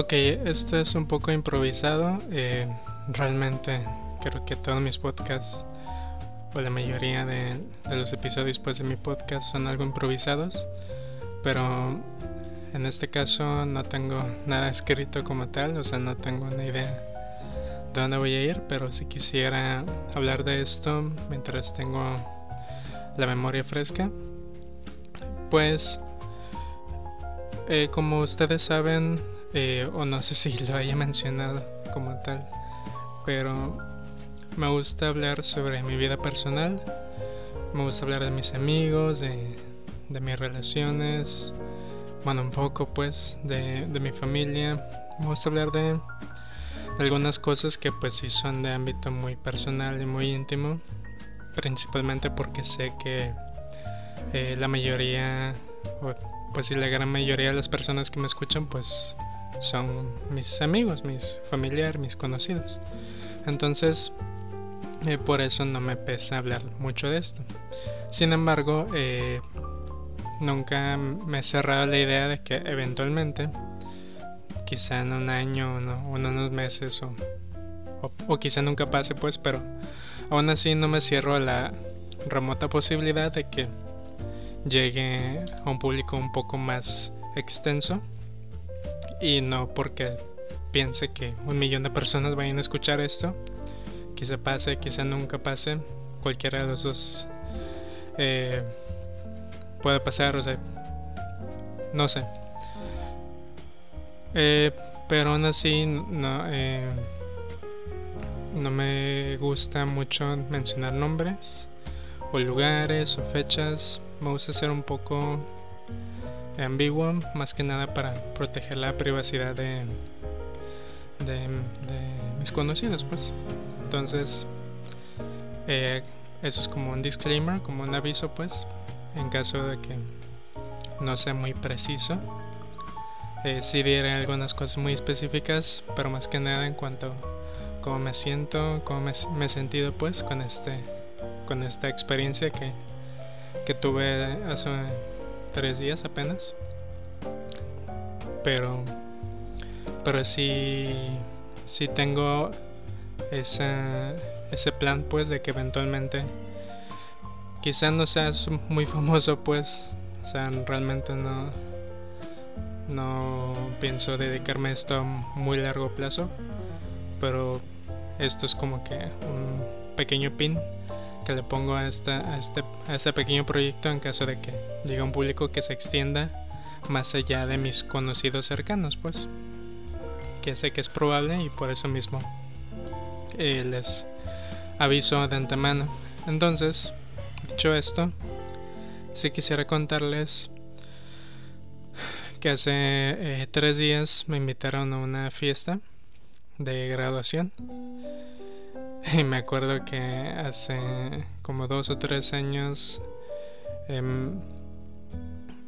Ok, esto es un poco improvisado. Eh, realmente creo que todos mis podcasts, o la mayoría de, los episodios pues, de mi podcast son algo improvisados. Pero en este caso no tengo nada escrito como tal, o sea, no tengo una idea de dónde voy a ir, pero si quisiera hablar de esto mientras tengo la memoria fresca. Pues, eh, como ustedes saben, eh, o no sé si lo haya mencionado como tal, pero me gusta hablar sobre mi vida personal, me gusta hablar de mis amigos, de, mis relaciones, bueno, un poco pues de, mi familia, me gusta hablar de, algunas cosas que pues sí son de ámbito muy personal y muy íntimo, principalmente porque sé que eh, la mayoría, pues sí, la gran mayoría de las personas que me escuchan pues son mis amigos, mis familiares, mis conocidos. Entonces, eh, por eso no me pesa hablar mucho de esto. Sin embargo, eh, nunca me he cerrado la idea de que eventualmente, quizá en un año o en unos meses o, o, quizá nunca pase, pues, pero aún así no me cierro a la remota posibilidad de que llegue a un público un poco más extenso y no porque piense que un millón de personas vayan a escuchar esto. Quizá pase, quizá nunca pase. Cualquiera de los dos eh, puede pasar, o sea, no sé. Eh, pero aún así no, eh, no me gusta mucho mencionar nombres o lugares o fechas. Me gusta ser un poco ambiguo, más que nada para proteger la privacidad de, de, mis conocidos, pues. Entonces, eh, eso es como un disclaimer, como un aviso, pues, en caso de que no sea muy preciso. Eh, si diré algunas cosas muy específicas, pero más que nada en cuanto a cómo me siento, cómo me, me he sentido, pues, con este, con esta experiencia que, que tuve hace tres días apenas. Pero, pero sí, sí tengo ese, plan pues de que eventualmente quizás no seas muy famoso pues, o sea, realmente no, no pienso dedicarme a esto a muy largo plazo, pero esto es como que un pequeño pin le pongo a, esta, a, este, a este pequeño proyecto en caso de que llegue un público que se extienda más allá de mis conocidos cercanos, pues. Que sé que es probable y por eso mismo eh, les aviso de antemano. Entonces, dicho esto, si quisiera contarles que hace eh, tres días me invitaron a una fiesta de graduación Y me acuerdo que hace como dos o tres años em,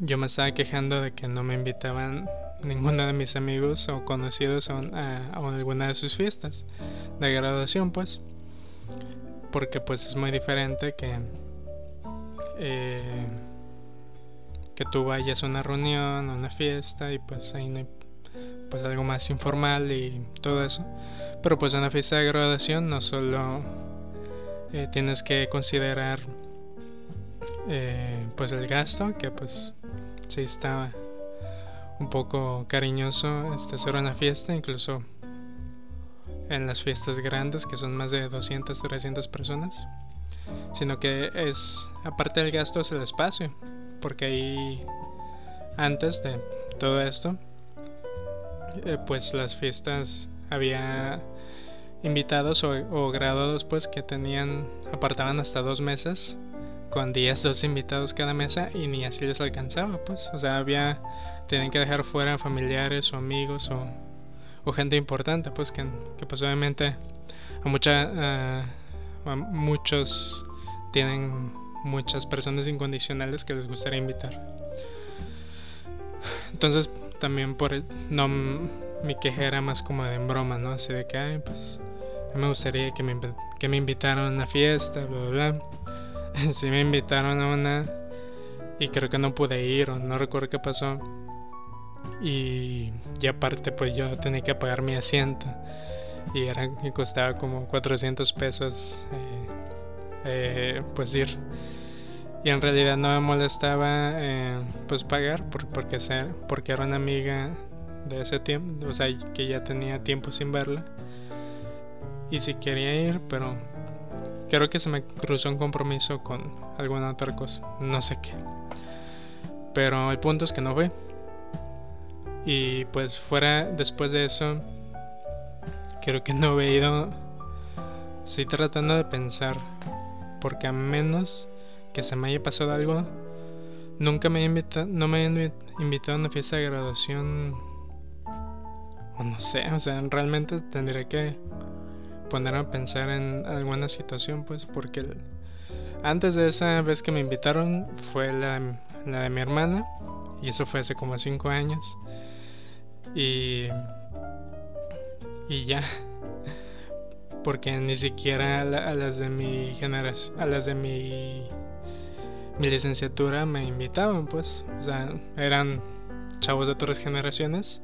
yo me estaba quejando de que no me invitaban ninguno de mis amigos o conocidos a, alguna de sus fiestas de graduación, pues. Porque pues es muy diferente que, eh, que tú vayas a una reunión, a una fiesta y pues ahí no hay pues algo más informal y todo eso. Pero pues en una fiesta de graduación no solo eh, tienes que considerar eh, pues el gasto, que pues sí está un poco cariñoso este hacer una fiesta, incluso en las fiestas grandes que son más de 200, 300 personas, sino que es aparte del gasto es el espacio, porque ahí antes de todo esto eh, pues las fiestas había invitados o, graduados pues que tenían apartaban hasta dos mesas con 10 dos invitados cada mesa y ni así les alcanzaba pues. O sea había tenían que dejar fuera familiares o amigos o, o gente importante pues que, que pues obviamente a mucha muchos tienen muchas personas incondicionales que les gustaría invitar. Entonces también por no mi queja era más como de en broma no así de que ay pues me gustaría que me, que me invitaran a una fiesta, bla, bla, bla. Sí me invitaron a una y creo que no pude ir o no recuerdo qué pasó. y, y aparte pues yo tenía que pagar mi asiento y era y costaba como 400 pesos eh, eh, pues ir y en realidad no me molestaba eh, pues pagar por, porque, porque era una amiga de ese tiempo o sea que ya tenía tiempo sin verla y si quería ir pero creo que se me cruzó un compromiso con alguna otra cosa no sé qué pero el punto es que no fue y pues fuera después de eso, creo que no he ido. Estoy tratando de pensar, porque a menos que se me haya pasado algo, nunca me invitado, no me he invitado a una fiesta de graduación. O no sé, o sea, realmente tendría que poner a pensar en alguna situación, pues, porque antes de esa vez que me invitaron fue la, de mi hermana, y eso fue hace como 5 años. Y, y ya. Porque ni siquiera a, las de mi generación, a las de mi, mi licenciatura me invitaban, pues. O sea, eran chavos de otras generaciones.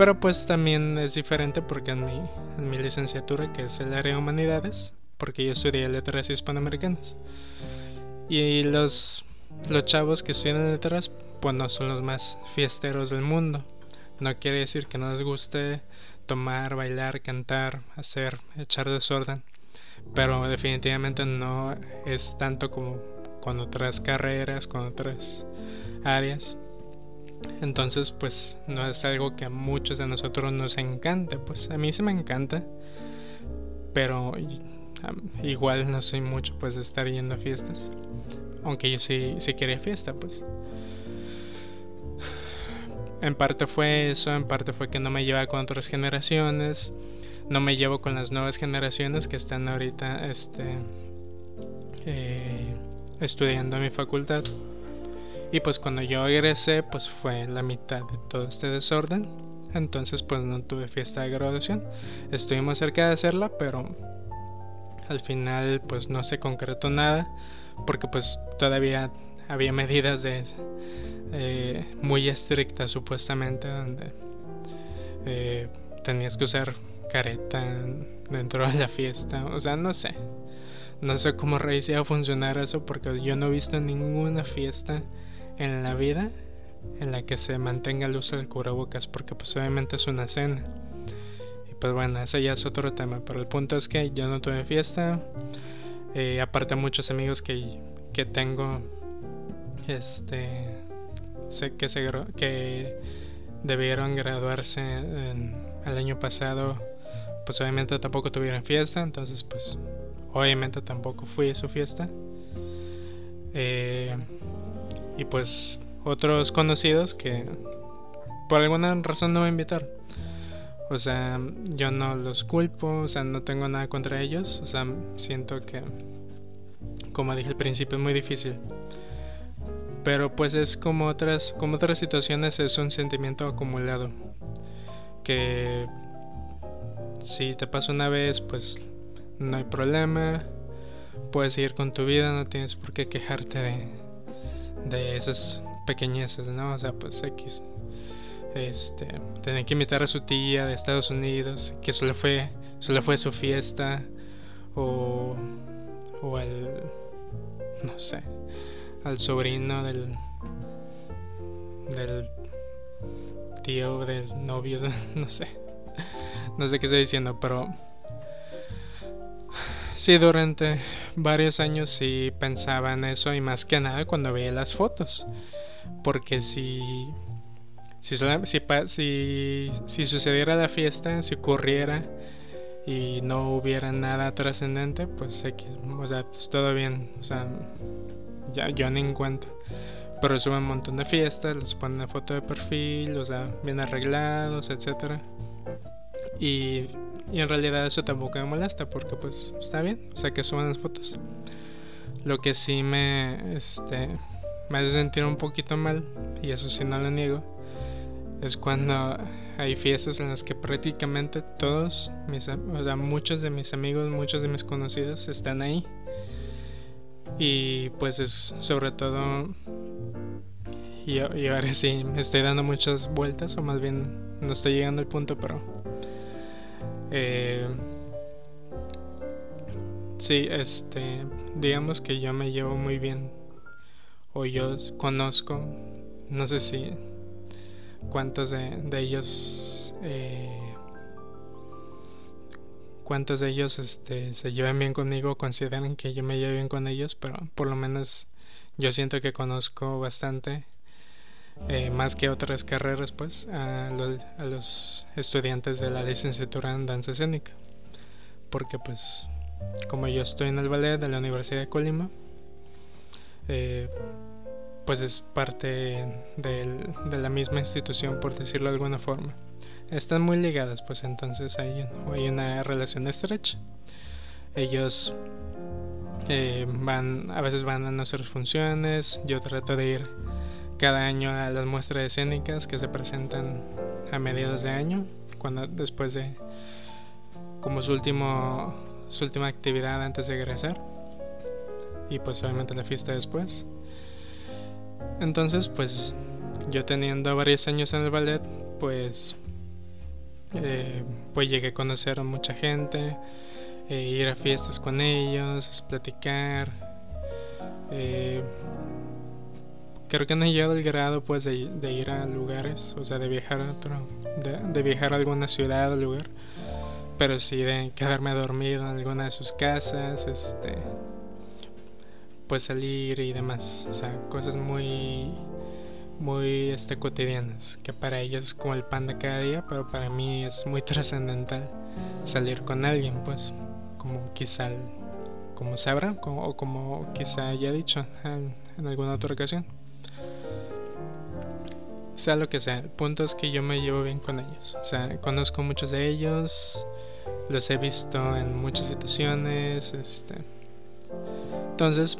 Pero pues también es diferente porque en mi, en mi licenciatura, que es el área de humanidades, porque yo estudié letras hispanoamericanas. Y los, los chavos que estudian letras, pues no son los más fiesteros del mundo. No quiere decir que no les guste tomar, bailar, cantar, hacer, echar desorden, pero definitivamente no es tanto como con otras carreras, con otras áreas. Entonces, pues no es algo que a muchos de nosotros nos encante, pues a mí sí me encanta, pero igual no soy mucho pues de estar yendo a fiestas, aunque yo sí, sí quería fiesta, pues. En parte fue eso, en parte fue que no me lleva con otras generaciones, no me llevo con las nuevas generaciones que están ahorita este, eh, estudiando en mi facultad. Y pues cuando yo egresé, pues fue la mitad de todo este desorden. Entonces pues no tuve fiesta de graduación. Estuvimos cerca de hacerla, pero al final pues no se concretó nada. Porque pues todavía había medidas de eh, muy estricta supuestamente donde eh, tenías que usar careta dentro de la fiesta o sea no sé no sé cómo iba a funcionar eso porque yo no he visto ninguna fiesta en la vida en la que se mantenga el uso del cubrebocas porque pues obviamente es una cena y pues bueno eso ya es otro tema pero el punto es que yo no tuve fiesta eh, aparte muchos amigos que, que tengo este sé que, se, que debieron graduarse el año pasado, pues obviamente tampoco tuvieron fiesta, entonces pues obviamente tampoco fui a su fiesta. Eh, y pues otros conocidos que por alguna razón no me invitaron. O sea, yo no los culpo, o sea, no tengo nada contra ellos, o sea, siento que, como dije al principio, es muy difícil pero pues es como otras, como otras situaciones, es un sentimiento acumulado. Que si te pasa una vez, pues no hay problema. Puedes seguir con tu vida, no tienes por qué quejarte de, de esas pequeñeces, ¿no? O sea, pues X. Este, tener que invitar a su tía de Estados Unidos, que solo fue, solo fue su fiesta, o, o el, no sé, al sobrino del del tío del novio no sé no sé qué estoy diciendo pero sí durante varios años sí pensaba en eso y más que nada cuando veía las fotos porque si si, si, si sucediera la fiesta si ocurriera y no hubiera nada trascendente pues o sea pues todo bien o sea ya yo ni en cuenta. Pero suben un montón de fiestas, les ponen foto de perfil, o sea, bien arreglados, etcétera. Y, y en realidad eso tampoco me molesta porque pues está bien, o sea que suban las fotos. Lo que sí me, este, me hace sentir un poquito mal, y eso sí no lo niego, es cuando hay fiestas en las que prácticamente todos, mis, o sea, muchos de mis amigos, muchos de mis conocidos están ahí y pues es sobre todo y, ahora sí me estoy dando muchas vueltas, o más bien no estoy llegando al punto, pero... Eh, sí, este, digamos que yo me llevo muy bien, o yo conozco, no sé si cuántos de, ellos... Eh, cuántos de ellos este, se llevan bien conmigo, consideran que yo me llevo bien con ellos, pero por lo menos yo siento que conozco bastante, eh, más que otras carreras, pues, a, los estudiantes de la licenciatura en danza escénica. Porque, pues, como yo estoy en el ballet de la Universidad de Colima, eh, pues es parte de la misma institución, por decirlo de alguna forma están muy ligadas, pues entonces hay, una relación estrecha. Ellos eh, van, a veces van a nuestras funciones, yo trato de ir cada año a las muestras escénicas que se presentan a mediados de año, cuando después de como su último su última actividad antes de egresar y pues obviamente la fiesta después. Entonces, pues yo teniendo varios años en el ballet, pues eh, pues llegué a conocer a mucha gente, eh, ir a fiestas con ellos, platicar. Eh, creo que no he llegado al grado pues de, ir a lugares, o sea, de viajar a otro, de, viajar a alguna ciudad o lugar, pero sí de quedarme dormido en alguna de sus casas, este, pues salir y demás, o sea, cosas muy muy este, cotidianas, que para ellos es como el pan de cada día, pero para mí es muy trascendental salir con alguien, pues, como quizá, como sabrá, o como quizá haya dicho en, alguna otra ocasión. Sea lo que sea, el punto es que yo me llevo bien con ellos, o sea, conozco muchos de ellos, los he visto en muchas situaciones, este, entonces,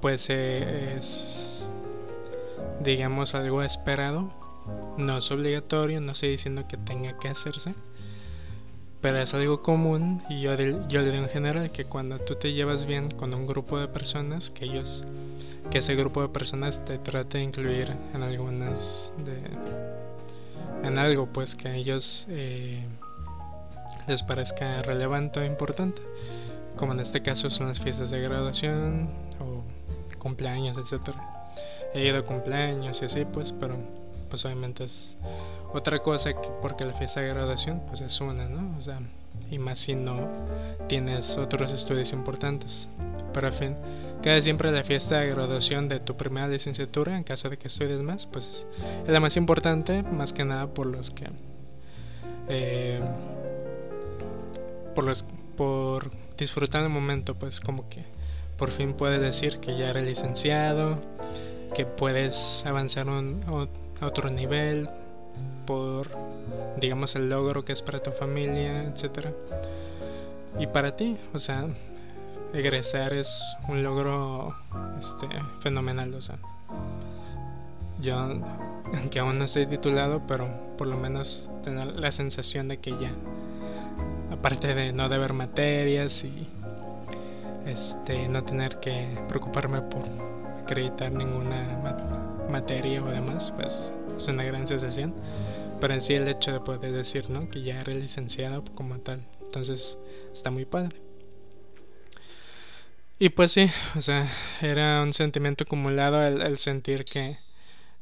pues eh, es digamos algo esperado. No es obligatorio, no estoy diciendo que tenga que hacerse, pero es algo común y yo, yo le digo en general que cuando tú te llevas bien con un grupo de personas, que ellos, que ese grupo de personas te trate de incluir en algunas de, en algo pues que a ellos eh, les parezca relevante o importante, como en este caso son las fiestas de graduación o cumpleaños, etcétera he ido a cumpleaños y así, pues, pero pues obviamente es otra cosa que porque la fiesta de graduación pues es una, ¿no? O sea, y más si no tienes otros estudios importantes. Pero fin, cada siempre la fiesta de graduación de tu primera licenciatura, en caso de que estudies más, pues es la más importante, más que nada por los que... Eh, por los por disfrutar el momento, pues como que por fin puedes decir que ya eres licenciado, que puedes avanzar a otro nivel por, digamos, el logro que es para tu familia, etcétera. Y para ti, o sea, egresar es un logro este, fenomenal, o sea. Yo, que aún no estoy titulado, pero por lo menos tener la sensación de que ya, aparte de no deber materias y este, no tener que preocuparme por acreditar ninguna materia o demás, pues es una gran sensación. Pero en sí el hecho de poder decir, ¿no? Que ya eres licenciado como tal. Entonces está muy padre. Y pues sí, o sea, era un sentimiento acumulado el, sentir que,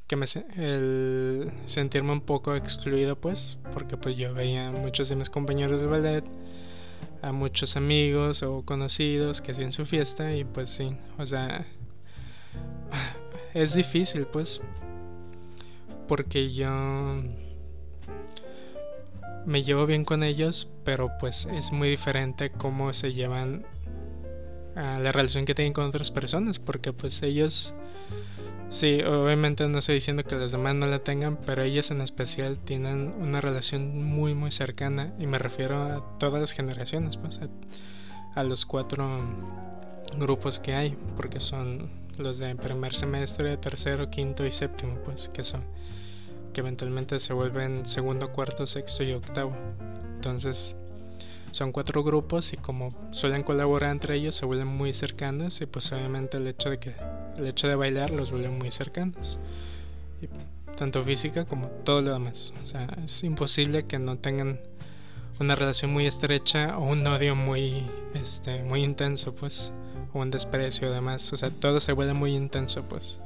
que me, el sentirme un poco excluido pues, porque pues yo veía a muchos de mis compañeros de ballet, a muchos amigos o conocidos que hacían su fiesta y pues sí, o sea, es difícil, pues. Porque yo me llevo bien con ellos, pero pues es muy diferente cómo se llevan a la relación que tienen con otras personas, porque pues ellos, sí, obviamente no estoy diciendo que los demás no la tengan, pero ellos en especial tienen una relación muy muy cercana y me refiero a todas las generaciones, pues a los cuatro grupos que hay, porque son los de primer semestre, tercero, quinto y séptimo, pues que son que eventualmente se vuelven segundo, cuarto, sexto y octavo. Entonces, son cuatro grupos y como suelen colaborar entre ellos, se vuelven muy cercanos y pues obviamente el hecho de que el hecho de bailar los vuelve muy cercanos. tanto física como todo lo demás. O sea, es imposible que no tengan una relación muy estrecha o un odio muy, este, muy intenso, pues, o un desprecio además. O sea, todo se vuelve muy intenso, pues.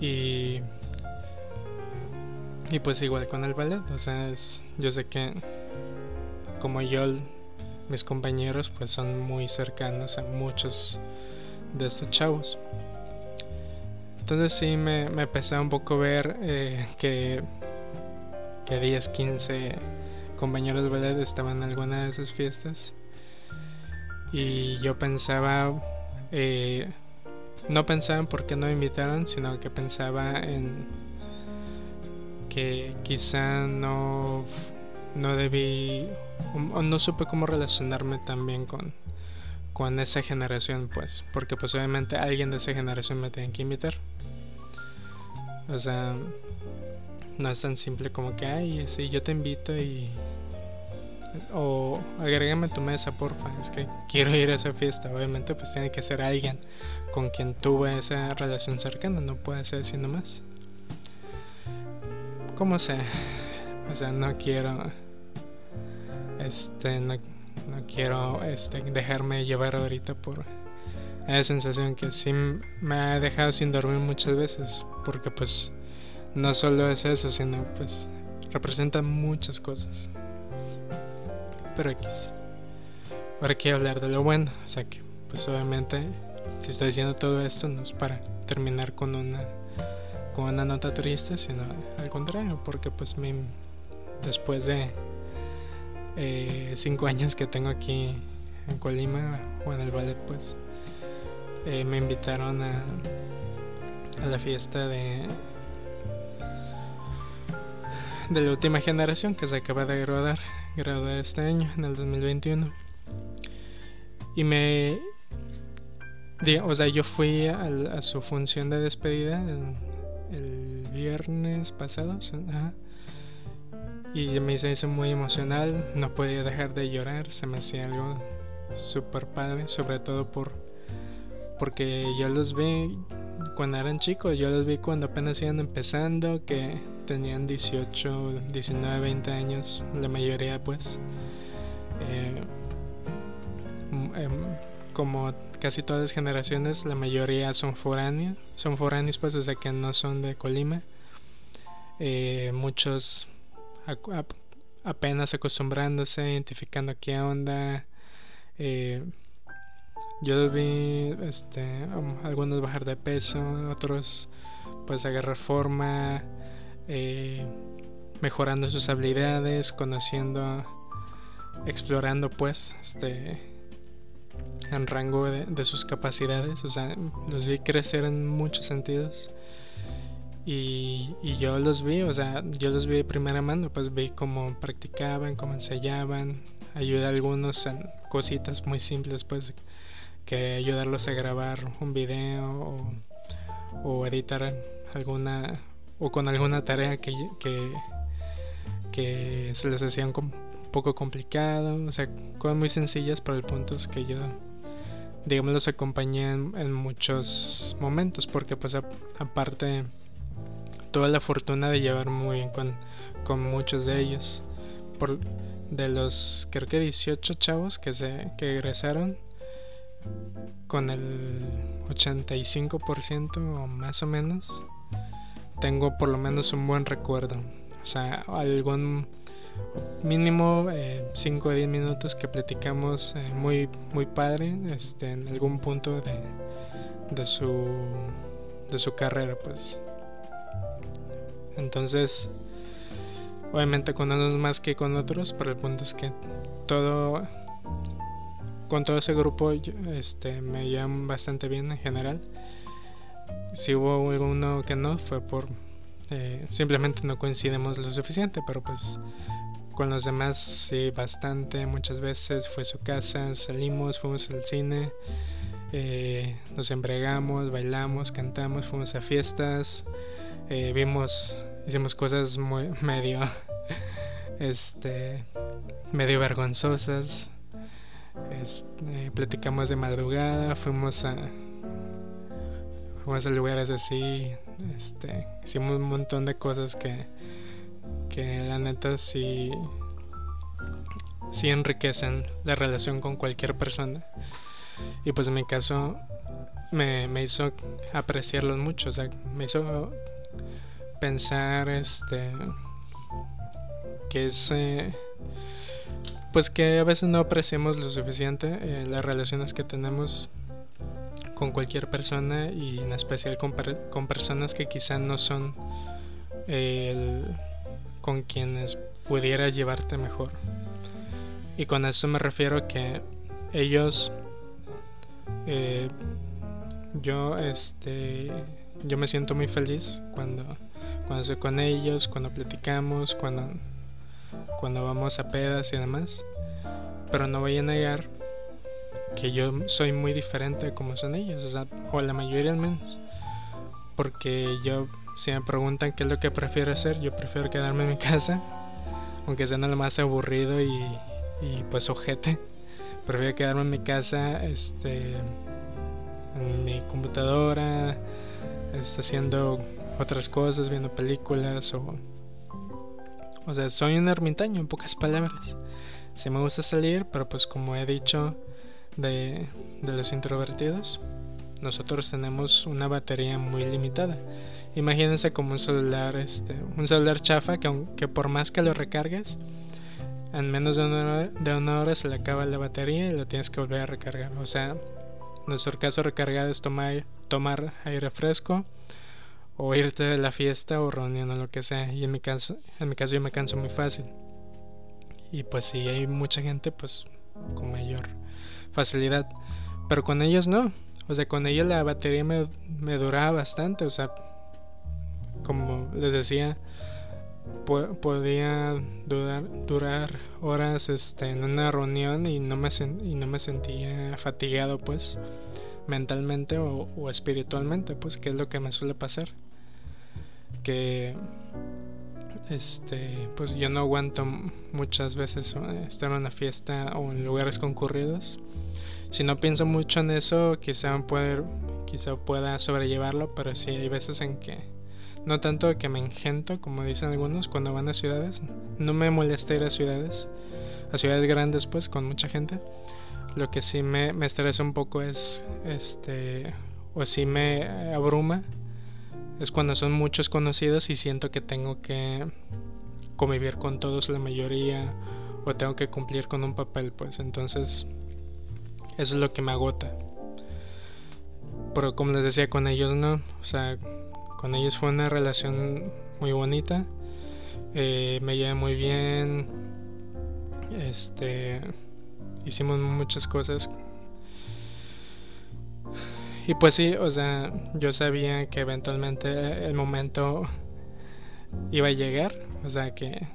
Y y pues igual con el ballet, o sea, es, yo sé que como yo, mis compañeros pues son muy cercanos a muchos de estos chavos. Entonces sí me, me pesaba un poco ver eh, que, que 10, 15 compañeros ballet estaban en alguna de esas fiestas. Y yo pensaba, eh, no pensaba en por qué no me invitaron, sino que pensaba en que quizá no, no debí o no supe cómo relacionarme también con, con esa generación, pues, porque pues obviamente alguien de esa generación me tiene que invitar. O sea, no es tan simple como que, ay, sí, yo te invito y... O agrégame tu mesa, porfa, es que quiero ir a esa fiesta. Obviamente pues tiene que ser alguien con quien tuve esa relación cercana, no puede ser así nomás. ¿Cómo sé? O sea, no quiero este, no, quiero este, dejarme llevar ahorita por esa sensación que sí me ha dejado sin dormir muchas veces. Porque pues no solo es eso, sino pues representa muchas cosas. Pero X. Ahora quiero hablar de lo bueno. O sea que pues obviamente si estoy diciendo todo esto no es para terminar con una con una nota triste, sino al contrario, porque pues me, después de eh, cinco años que tengo aquí en Colima o en el ballet pues eh, me invitaron a, a la fiesta de de la última generación que se acaba de graduar graduar este año en el 2021 y me o sea yo fui a, su función de despedida el, viernes pasado y me hizo muy emocional, no podía dejar de llorar, se me hacía algo super padre, sobre todo por porque yo los vi cuando eran chicos, yo los vi cuando apenas iban empezando, que tenían 18, 19, 20 años, la mayoría pues. Eh, em, como casi todas las generaciones, la mayoría son foráneos, son foráneos pues desde que no son de Colima. Eh, muchos apenas acostumbrándose, identificando qué onda. Eh, yo los vi este, um, algunos bajar de peso, otros pues agarrar forma, eh, mejorando sus habilidades, conociendo, explorando pues este en rango de, de sus capacidades, o sea, los vi crecer en muchos sentidos y, yo los vi, o sea, yo los vi de primera mano, pues vi cómo practicaban, cómo ensayaban, ayudé a algunos en cositas muy simples, pues que ayudarlos a grabar un video o, editar alguna o con alguna tarea que, que, se les hacía un poco complicado, o sea, cosas muy sencillas, pero el punto es que yo digamos los acompañé en, muchos momentos porque pues aparte tuve la fortuna de llevar muy bien con, con muchos de ellos. Por, de los creo que 18 chavos que se que egresaron con el 85% o más o menos tengo por lo menos un buen recuerdo o sea algún mínimo 5 o 10 minutos que platicamos eh, muy muy padre este en algún punto de, de su de su carrera pues entonces, obviamente con unos más que con otros, pero el punto es que todo, con todo ese grupo, este, me llevan bastante bien en general. Si hubo alguno que no, fue por eh, simplemente no coincidimos lo suficiente, pero pues con los demás sí bastante, muchas veces fue su casa, salimos, fuimos al cine, eh, nos embregamos, bailamos, cantamos, fuimos a fiestas, eh, vimos, hicimos cosas medio, este, medio vergonzosas. Este, platicamos de madrugada, fuimos a, fuimos a lugares así, este, hicimos un montón de cosas que, que la neta sí, sí enriquecen la relación con cualquier persona. Y pues en mi caso me, me hizo apreciarlos mucho, o sea, me hizo pensar este que es eh, pues que a veces no apreciamos lo suficiente eh, las relaciones que tenemos con cualquier persona y en especial con, personas que quizá no son con quienes pudieras llevarte mejor. Y con esto me refiero que ellos, eh, yo, este, yo me siento muy feliz cuando, cuando estoy con ellos, cuando platicamos, cuando, cuando vamos a pedas y demás. Pero no voy a negar que yo soy muy diferente como son ellos, o sea, o la mayoría al menos. Porque yo, si me preguntan qué es lo que prefiero hacer, yo prefiero quedarme en mi casa, aunque sea lo más aburrido y, y pues ojete. Prefiero quedarme en mi casa, este, en mi computadora, este, haciendo otras cosas, viendo películas o... O sea, soy un ermitaño en pocas palabras. Si me gusta salir, pero pues como he dicho, de, los introvertidos, nosotros tenemos una batería muy limitada. Imagínense como un celular, este, un celular chafa que aunque por más que lo recargues, en menos de una, hora, de una hora se le acaba la batería y lo tienes que volver a recargar. O sea, en nuestro caso recargado es tomar, tomar aire fresco o irte de la fiesta o reunión o lo que sea. Y en mi caso, en mi caso yo me canso muy fácil. Y pues si hay mucha gente, pues con mayor facilidad. Pero con ellos no. O sea, con ellos la batería me, me duraba bastante. O sea, como les decía, podía durar, durar horas este, en una reunión y no me, y no me sentía fatigado, pues, mentalmente o, o espiritualmente, pues, que es lo que me suele pasar. Que este pues yo no aguanto muchas veces estar en una fiesta o en lugares concurridos si no pienso mucho en eso, quizá, pueda, quizá pueda sobrellevarlo, pero sí hay veces en que no tanto que me engento, como dicen algunos, cuando van a ciudades. No me molesta ir a ciudades, a ciudades grandes, pues, con mucha gente. Lo que sí me, me estresa un poco es, este, o sí me abruma, es cuando son muchos conocidos y siento que tengo que convivir con todos, la mayoría, o tengo que cumplir con un papel, pues. Entonces, eso es lo que me agota. Pero como les decía, con ellos no. O sea, con ellos fue una relación muy bonita. Eh, me llevé muy bien. Este. Hicimos muchas cosas. Y pues sí, o sea, yo sabía que eventualmente el momento iba a llegar. O sea que.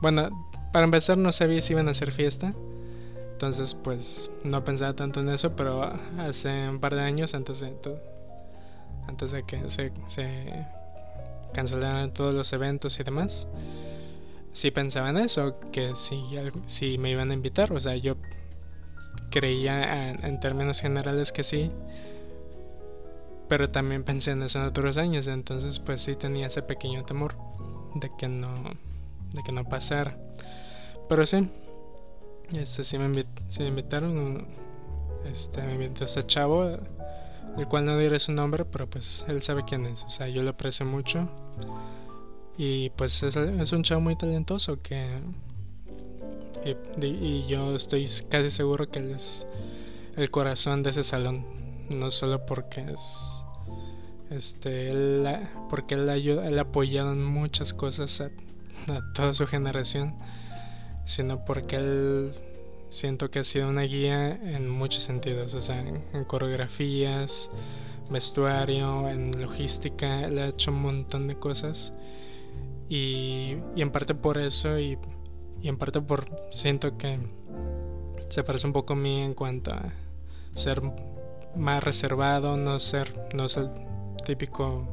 Bueno, para empezar no sabía si iban a hacer fiesta. Entonces, pues no pensaba tanto en eso, pero hace un par de años, antes de, antes de que se, se cancelaran todos los eventos y demás, sí pensaba en eso, que si, si me iban a invitar. O sea, yo creía en, términos generales que sí, pero también pensé en eso en otros años, entonces pues sí tenía ese pequeño temor de que no, de que no pasara. Pero sí, este sí me, invitaron. Este me invitó ese chavo. El cual no diré su nombre, pero pues él sabe quién es. O sea, yo lo aprecio mucho. Y pues es, un chavo muy talentoso que. Y, yo estoy casi seguro que él es el corazón de ese salón. No solo porque es. Este, él, porque él, ayuda, él apoyado en muchas cosas a toda su generación sino porque él siento que ha sido una guía en muchos sentidos, o sea, en, coreografías, vestuario, en logística, él ha hecho un montón de cosas y, en parte por eso y, en parte por siento que se parece un poco a mí en cuanto a ser más reservado, no ser, no ser típico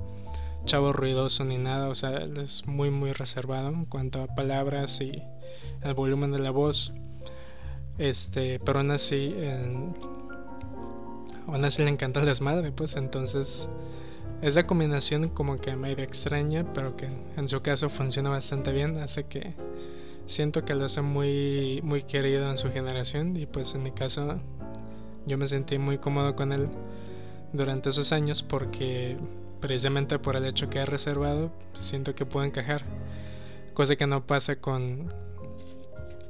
chavo ruidoso ni nada, o sea, él es muy muy reservado en cuanto a palabras y el volumen de la voz. Este, pero aún así, aún así le encanta el desmadre, pues entonces esa combinación como que medio extraña, pero que en su caso funciona bastante bien, hace que siento que lo hace muy, muy querido en su generación y pues en mi caso yo me sentí muy cómodo con él durante esos años porque precisamente por el hecho que he reservado siento que puedo encajar cosa que no pasa con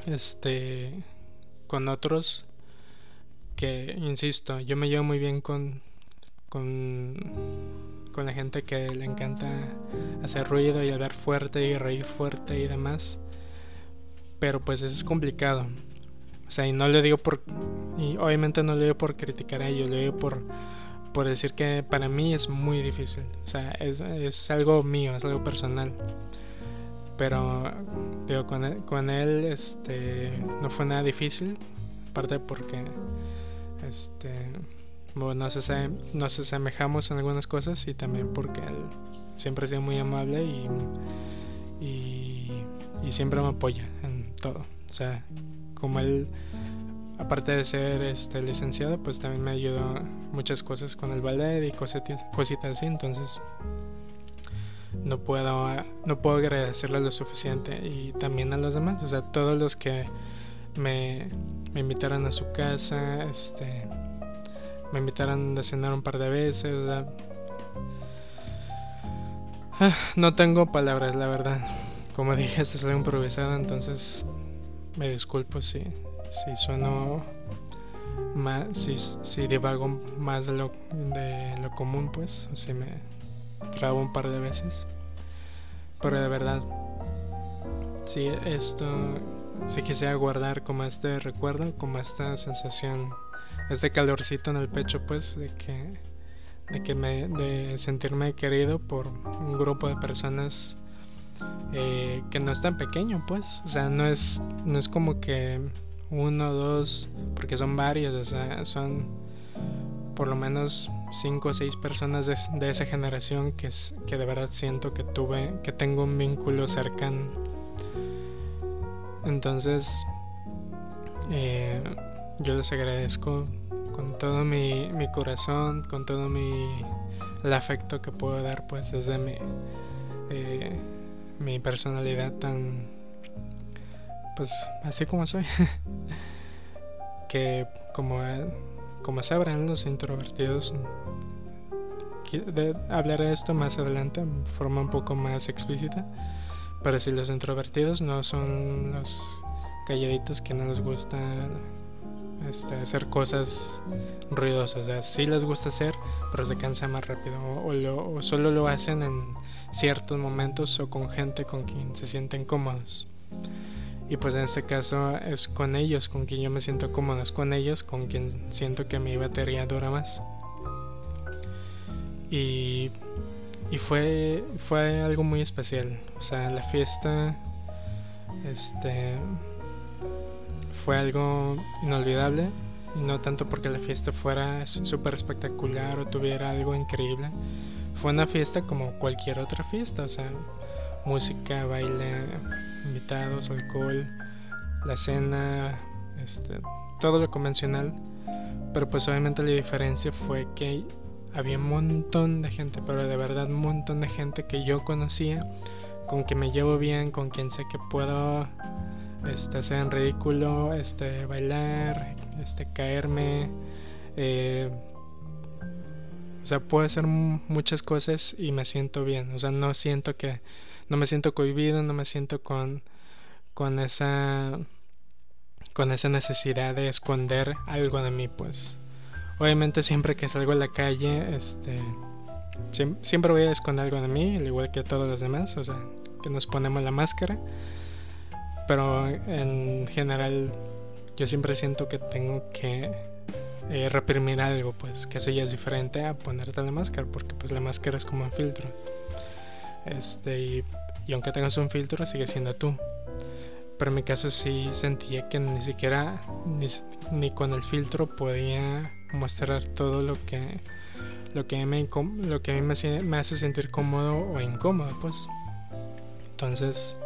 este con otros que insisto yo me llevo muy bien con con con la gente que le encanta hacer ruido y hablar fuerte y reír fuerte y demás pero pues es complicado. O sea, y no lo digo por. Y obviamente no lo digo por criticar a ellos, lo digo por, por decir que para mí es muy difícil. O sea, es, es algo mío, es algo personal. Pero, digo, con él, con él este, no fue nada difícil. Aparte porque. Este. Bueno, nos, nos asemejamos en algunas cosas y también porque él siempre ha sido muy amable y, y, siempre me apoya todo. O sea, como él, aparte de ser este licenciado, pues también me ayudó muchas cosas con el ballet y cositas, cositas así. Entonces, no puedo, no puedo agradecerle lo suficiente. Y también a los demás, o sea, todos los que me, invitaron a su casa, este, me invitaron a cenar un par de veces, o sea, ah, no tengo palabras, la verdad como dije, este es algo improvisado, entonces me disculpo si, si sueno más, si, si divago más de lo, de lo común, pues, o si me trabo un par de veces. Pero de verdad, si esto, si quisiera guardar como este recuerdo, como esta sensación, este calorcito en el pecho, pues, de que, de que me, de sentirme querido por un grupo de personas eh, que no es tan pequeño, pues. O sea, no es, no es como que uno dos, porque son varios, o sea, son por lo menos cinco o seis personas de, esa generación que, que de verdad siento que tuve, que tengo un vínculo cercano. Entonces, eh, yo les agradezco con todo mi, mi, corazón, con todo mi el afecto que puedo dar, pues desde mi eh, mi personalidad tan pues así como soy que como como sabrán los introvertidos hablaré de esto más adelante de forma un poco más explícita pero si los introvertidos no son los calladitos que no les gusta este, hacer cosas ruidosas. O sí les gusta hacer, pero se cansa más rápido. O, solo lo hacen en ciertos momentos o con gente con quien se sienten cómodos. Y pues en este caso es con ellos, con quien yo me siento cómodo, es con ellos, con quien siento que mi batería dura más. Y, y fue, fue algo muy especial. O sea, la fiesta, este, fue algo inolvidable. No tanto porque la fiesta fuera súper espectacular o tuviera algo increíble. Fue una fiesta como cualquier otra fiesta, o sea, música, baile, invitados, alcohol, la cena, este, todo lo convencional. Pero pues obviamente la diferencia fue que había un montón de gente, pero de verdad un montón de gente que yo conocía, con que me llevo bien, con quien sé que puedo este, hacer en ridículo, este, bailar, este, caerme. Eh, o sea, puedo hacer muchas cosas y me siento bien. O sea, no siento que. No me siento cohibido, no me siento con. con esa. con esa necesidad de esconder algo de mí, pues. Obviamente siempre que salgo a la calle, este. Siempre voy a esconder algo de mí, al igual que todos los demás. O sea, que nos ponemos la máscara pero en general yo siempre siento que tengo que eh, reprimir algo, pues que eso ya es diferente a ponerte la máscara, porque pues la máscara es como un filtro. Este, y, aunque tengas un filtro, sigue siendo tú. Pero en mi caso sí sentía que ni siquiera ni, con el filtro podía mostrar todo lo que lo que me lo que a mí me, hace sentir cómodo o incómodo, pues. Entonces,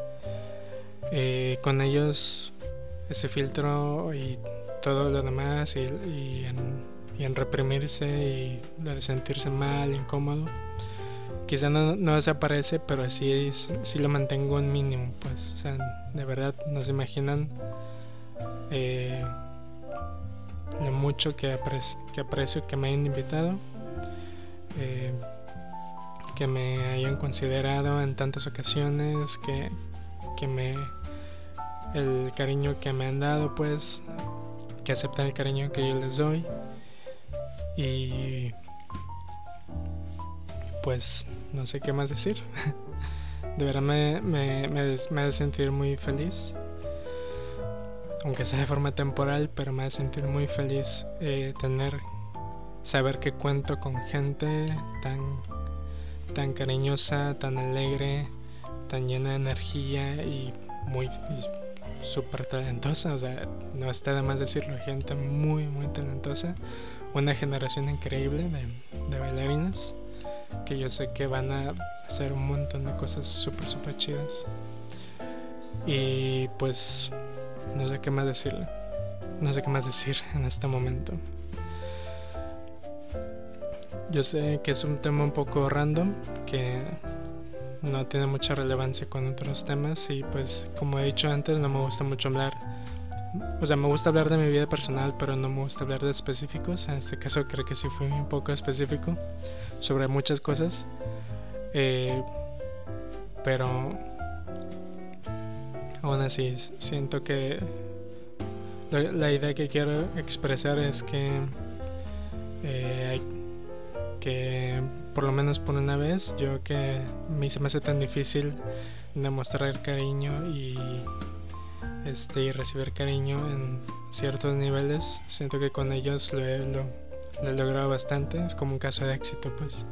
eh, con ellos ese filtro y todo lo demás y, en, reprimirse y lo de sentirse mal, incómodo, quizá no, no desaparece, pero sí, sí lo mantengo en mínimo, pues, o sea, de verdad, no se imaginan eh, lo mucho que, aprecio, que que me hayan invitado, eh, que me hayan considerado en tantas ocasiones, que, que me el cariño que me han dado, pues, que aceptan el cariño que yo les doy y pues no sé qué más decir. De verdad me, me, me, hace sentir muy feliz. Aunque sea de forma temporal, pero me hace sentir muy feliz eh, tener, saber que cuento con gente tan, tan cariñosa, tan alegre, tan llena de energía y muy súper talentosa. O sea, no está de más decirlo, gente muy, muy talentosa. Una generación increíble de, de bailarinas que yo sé que van a hacer un montón de cosas súper, súper chidas. Y pues no sé qué más decirle. No sé qué más decir en este momento. Yo sé que es un tema un poco random, que no tiene mucha relevancia con otros temas y pues como he dicho antes no me gusta mucho hablar o sea, me gusta hablar de mi vida personal, pero no me gusta hablar de específicos. En este caso creo que sí fui un poco específico sobre muchas cosas. Eh, pero aún así siento que la, idea que quiero expresar es que eh, que por lo menos por una vez yo que me se me hace tan difícil demostrar cariño y este y recibir cariño en ciertos niveles siento que con ellos lo he, lo he logrado bastante, es como un caso de éxito pues.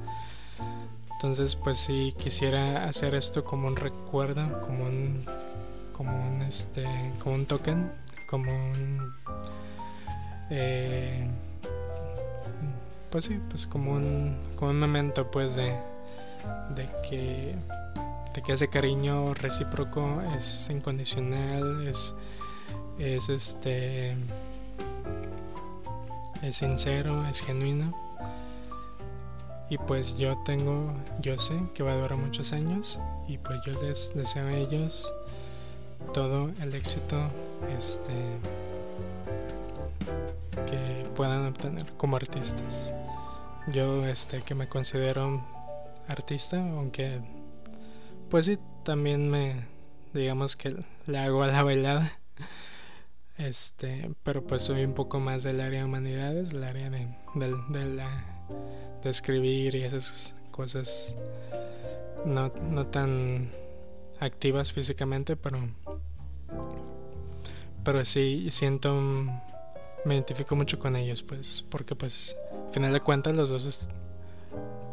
Entonces pues si quisiera hacer esto como un recuerdo, como un como un este como un token, como un eh, pues sí, pues como un como un momento pues de de que de que ese cariño recíproco es incondicional, es es este es sincero, es genuino. Y pues yo tengo, yo sé que va a durar muchos años y pues yo les deseo a ellos todo el éxito este que puedan obtener como artistas. Yo este que me considero artista, aunque pues sí también me digamos que le hago a la bailada. Este, pero pues soy un poco más del área de humanidades, el área de, de, escribir y esas cosas no, no tan activas físicamente, pero, pero sí siento, me identifico mucho con ellos, pues, porque pues, al final de cuentas los dos,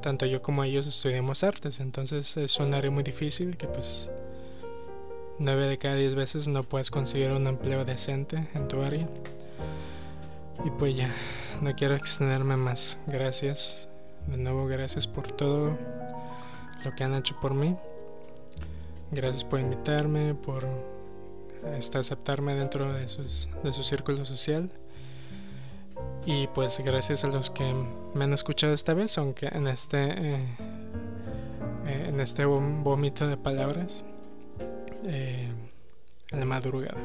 tanto yo como ellos estudiamos artes, entonces es un área muy difícil que pues 9 de cada 10 veces no puedes conseguir un empleo decente en tu área. Y pues ya, no quiero extenderme más. Gracias. De nuevo, gracias por todo lo que han hecho por mí. Gracias por invitarme, por este, aceptarme dentro de, sus, de su círculo social. Y pues gracias a los que me han escuchado esta vez, aunque en este, eh, eh, en este vómito de palabras. Eh, en la madrugada.